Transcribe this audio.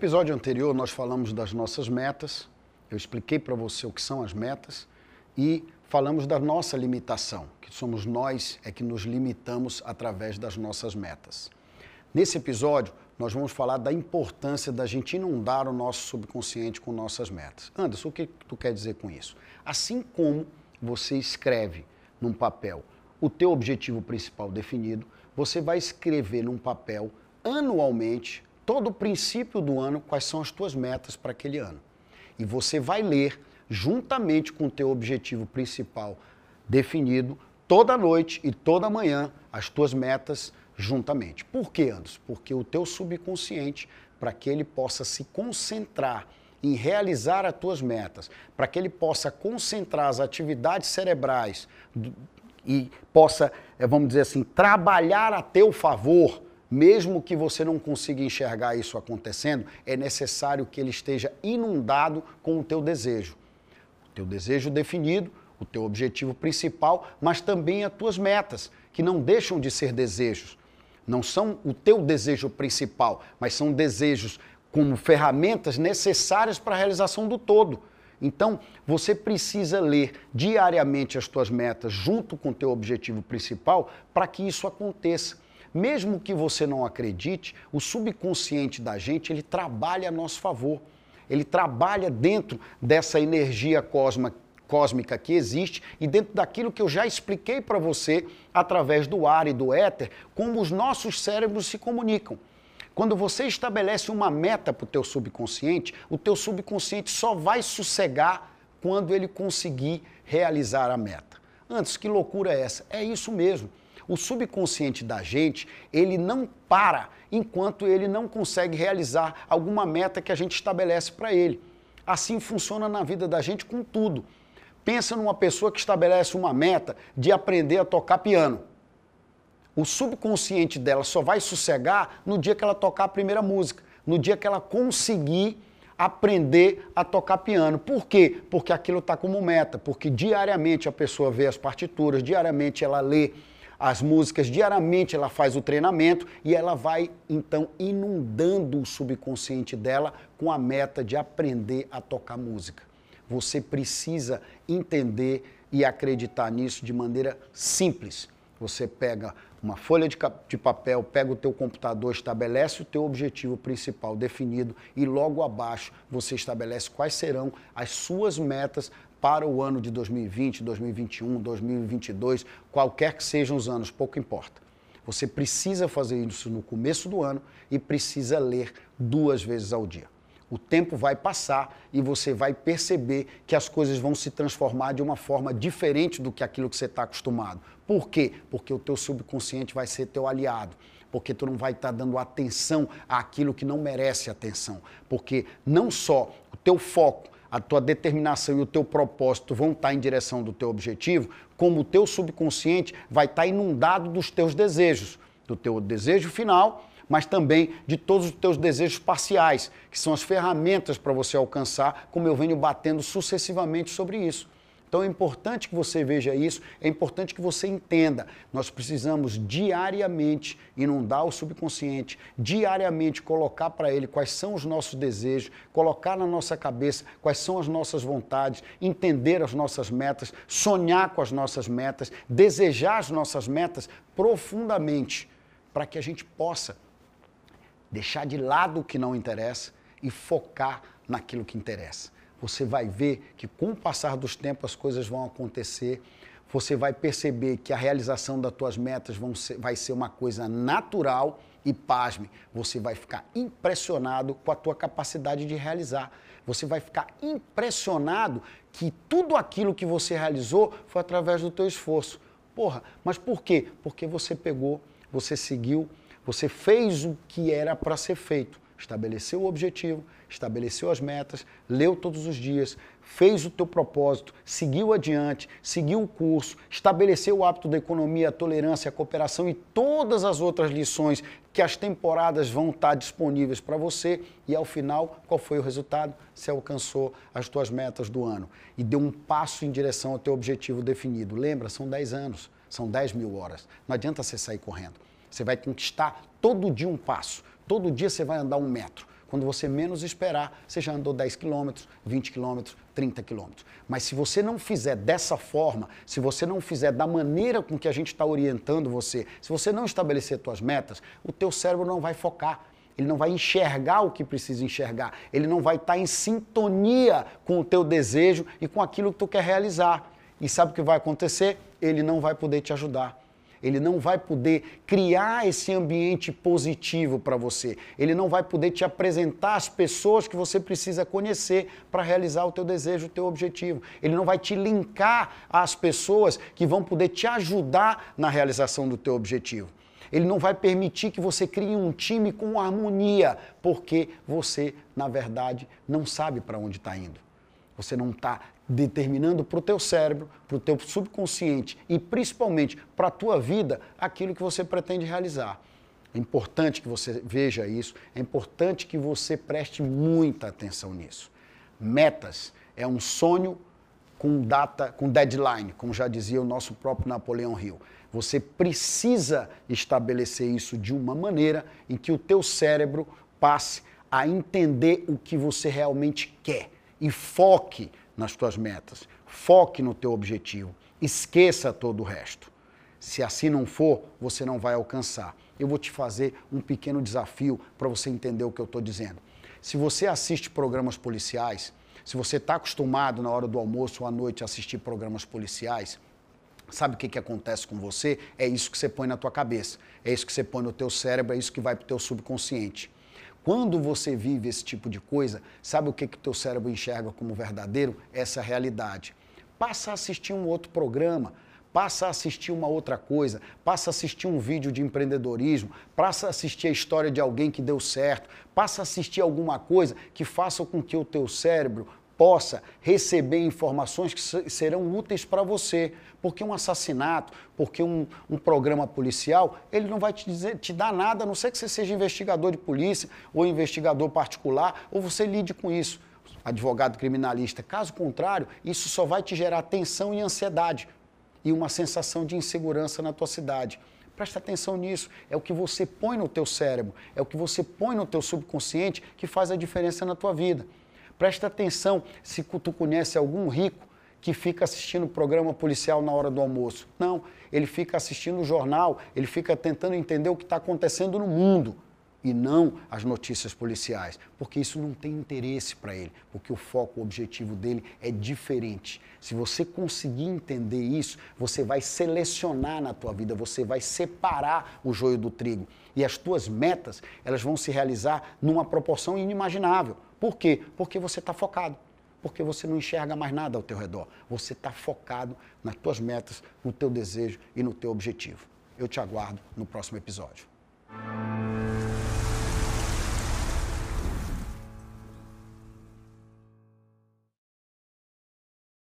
Episódio anterior, nós falamos das nossas metas, eu expliquei para você o que são as metas e falamos da nossa limitação, que somos nós é que nos limitamos através das nossas metas. Nesse episódio, nós vamos falar da importância da gente inundar o nosso subconsciente com nossas metas. Anderson, o que tu quer dizer com isso? Assim como você escreve num papel o teu objetivo principal definido, você vai escrever num papel anualmente, todo princípio do ano, quais são as tuas metas para aquele ano. E você vai ler juntamente com o teu objetivo principal definido toda noite e toda manhã as tuas metas juntamente. Por quê, Anderson? Porque o teu subconsciente, para que ele possa se concentrar em realizar as tuas metas, para que ele possa concentrar as atividades cerebrais e possa, eh, vamos dizer assim, trabalhar a teu favor, mesmo que você não consiga enxergar isso acontecendo, é necessário que ele esteja inundado com o teu desejo. O teu desejo definido, o teu objetivo principal, mas também as tuas metas, que não deixam de ser desejos. Não são o teu desejo principal, mas são desejos como ferramentas necessárias para a realização do todo. Então, você precisa ler diariamente as tuas metas junto com o teu objetivo principal para que isso aconteça. Mesmo que você não acredite, o subconsciente da gente, ele trabalha a nosso favor. Ele trabalha dentro dessa energia cósmica cósmica que existe e dentro daquilo que eu já expliquei para você através do ar e do éter, como os nossos cérebros se comunicam. Quando você estabelece uma meta para o teu subconsciente, o teu subconsciente só vai sossegar quando ele conseguir realizar a meta. Antes, que loucura é essa? É isso mesmo. O subconsciente da gente, ele não para enquanto ele não consegue realizar alguma meta que a gente estabelece para ele. Assim funciona na vida da gente com tudo. Pensa numa pessoa que estabelece uma meta de aprender a tocar piano. O subconsciente dela só vai sossegar no dia que ela tocar a primeira música, no dia que ela conseguir aprender a tocar piano. Por quê? Porque aquilo está como meta, porque diariamente a pessoa vê as partituras, diariamente ela lê as músicas, diariamente ela faz o treinamento e ela vai então inundando o subconsciente dela com a meta de aprender a tocar música. Você precisa entender e acreditar nisso de maneira simples. Você pega uma folha de, de, papel, pega o teu computador, estabelece o teu objetivo principal definido e logo abaixo você estabelece quais serão as suas metas para o ano de 2020, 2021, 2022, qualquer que sejam os anos, pouco importa. Você precisa fazer isso no começo do ano e precisa ler duas vezes ao dia o tempo vai passar e você vai perceber que as coisas vão se transformar de uma forma diferente do que aquilo que você está acostumado. Por quê? Porque o teu subconsciente vai ser teu aliado. Porque tu não vai estar tá dando atenção àquilo que não merece atenção. Porque não só o teu foco, a tua determinação e o teu propósito vão estar tá em direção do teu objetivo, como o teu subconsciente vai estar tá inundado dos teus desejos, do teu desejo final mas também de todos os teus desejos parciais, que são as ferramentas para você alcançar, como eu venho batendo sucessivamente sobre isso. Então é importante que você veja isso, é importante que você entenda. Nós precisamos diariamente inundar o subconsciente, diariamente colocar para ele quais são os nossos desejos, colocar na nossa cabeça quais são as nossas vontades, entender as nossas metas, sonhar com as nossas metas, desejar as nossas metas profundamente, para que a gente possa deixar de lado o que não interessa e focar naquilo que interessa. Você vai ver que com o passar dos tempos as coisas vão acontecer, você vai perceber que a realização das tuas metas ser, vai ser uma coisa natural e pasme, você vai ficar impressionado com a tua capacidade de realizar. Você vai ficar impressionado que tudo aquilo que você realizou foi através do teu esforço. Porra, mas por quê? Porque você pegou, você seguiu você fez o que era para ser feito. Estabeleceu o objetivo, estabeleceu as metas, leu todos os dias, fez o teu propósito, seguiu adiante, seguiu o curso, estabeleceu o hábito da economia, a tolerância, a cooperação e todas as outras lições que as temporadas vão estar disponíveis para você e ao final, qual foi o resultado? Você alcançou as tuas metas do ano e deu um passo em direção ao teu objetivo definido. Lembra, são 10 anos, são 10 mil horas. Não adianta você sair correndo. Você vai conquistar todo dia um passo. Todo dia você vai andar um metro. Quando você menos esperar, você já andou 10 quilômetros, 20 quilômetros, 30 quilômetros. Mas se você não fizer dessa forma, se você não fizer da maneira com que a gente está orientando você, se você não estabelecer suas metas, o teu cérebro não vai focar. Ele não vai enxergar o que precisa enxergar. Ele não vai estar tá em sintonia com o teu desejo e com aquilo que tu quer realizar. E sabe o que vai acontecer? Ele não vai poder te ajudar. Ele não vai poder criar esse ambiente positivo para você. Ele não vai poder te apresentar as pessoas que você precisa conhecer para realizar o teu desejo, o teu objetivo. Ele não vai te linkar às pessoas que vão poder te ajudar na realização do teu objetivo. Ele não vai permitir que você crie um time com harmonia, porque você, na verdade, não sabe para onde está indo. Você não está determinando para o teu cérebro, para o teu subconsciente e principalmente para a tua vida aquilo que você pretende realizar. É importante que você veja isso, é importante que você preste muita atenção nisso. Metas é um sonho com data, com deadline, como já dizia o nosso próprio Napoleão Hill. Você precisa estabelecer isso de uma maneira em que o teu cérebro passe a entender o que você realmente quer e foque nas tuas metas, foque no teu objetivo, esqueça todo o resto. Se assim não for, você não vai alcançar. Eu vou te fazer um pequeno desafio para você entender o que eu estou dizendo. Se você assiste programas policiais, se você está acostumado na hora do almoço ou à noite a assistir programas policiais, sabe o que, que acontece com você? É isso que você põe na tua cabeça, é isso que você põe no teu cérebro, é isso que vai para o teu subconsciente. Quando você vive esse tipo de coisa, sabe o que que teu cérebro enxerga como verdadeiro? Essa realidade. Passa a assistir um outro programa, passa a assistir uma outra coisa, passa a assistir um vídeo de empreendedorismo, passa a assistir a história de alguém que deu certo, passa a assistir alguma coisa que faça com que o teu cérebro possa receber informações que serão úteis para você. Porque um assassinato, porque um, um, programa policial, ele não vai te, dizer, te dar nada, a não ser que você seja investigador de polícia ou investigador particular, ou você lide com isso, advogado criminalista. Caso contrário, isso só vai te gerar tensão e ansiedade e uma sensação de insegurança na tua cidade. Presta atenção nisso. É o que você põe no teu cérebro, é o que você põe no teu subconsciente que faz a diferença na tua vida. Presta atenção se tu conhece algum rico que fica assistindo o programa policial na hora do almoço. Não, ele fica assistindo o jornal, ele fica tentando entender o que está acontecendo no mundo e não as notícias policiais, porque isso não tem interesse para ele, porque o foco, o objetivo dele é diferente. Se você conseguir entender isso, você vai selecionar na tua vida, você vai separar o joio do trigo e as tuas metas, elas vão se realizar numa proporção inimaginável. Por quê? Porque você está focado. Porque você não enxerga mais nada ao teu redor. Você está focado nas tuas metas, no teu desejo e no teu objetivo. Eu te aguardo no próximo episódio.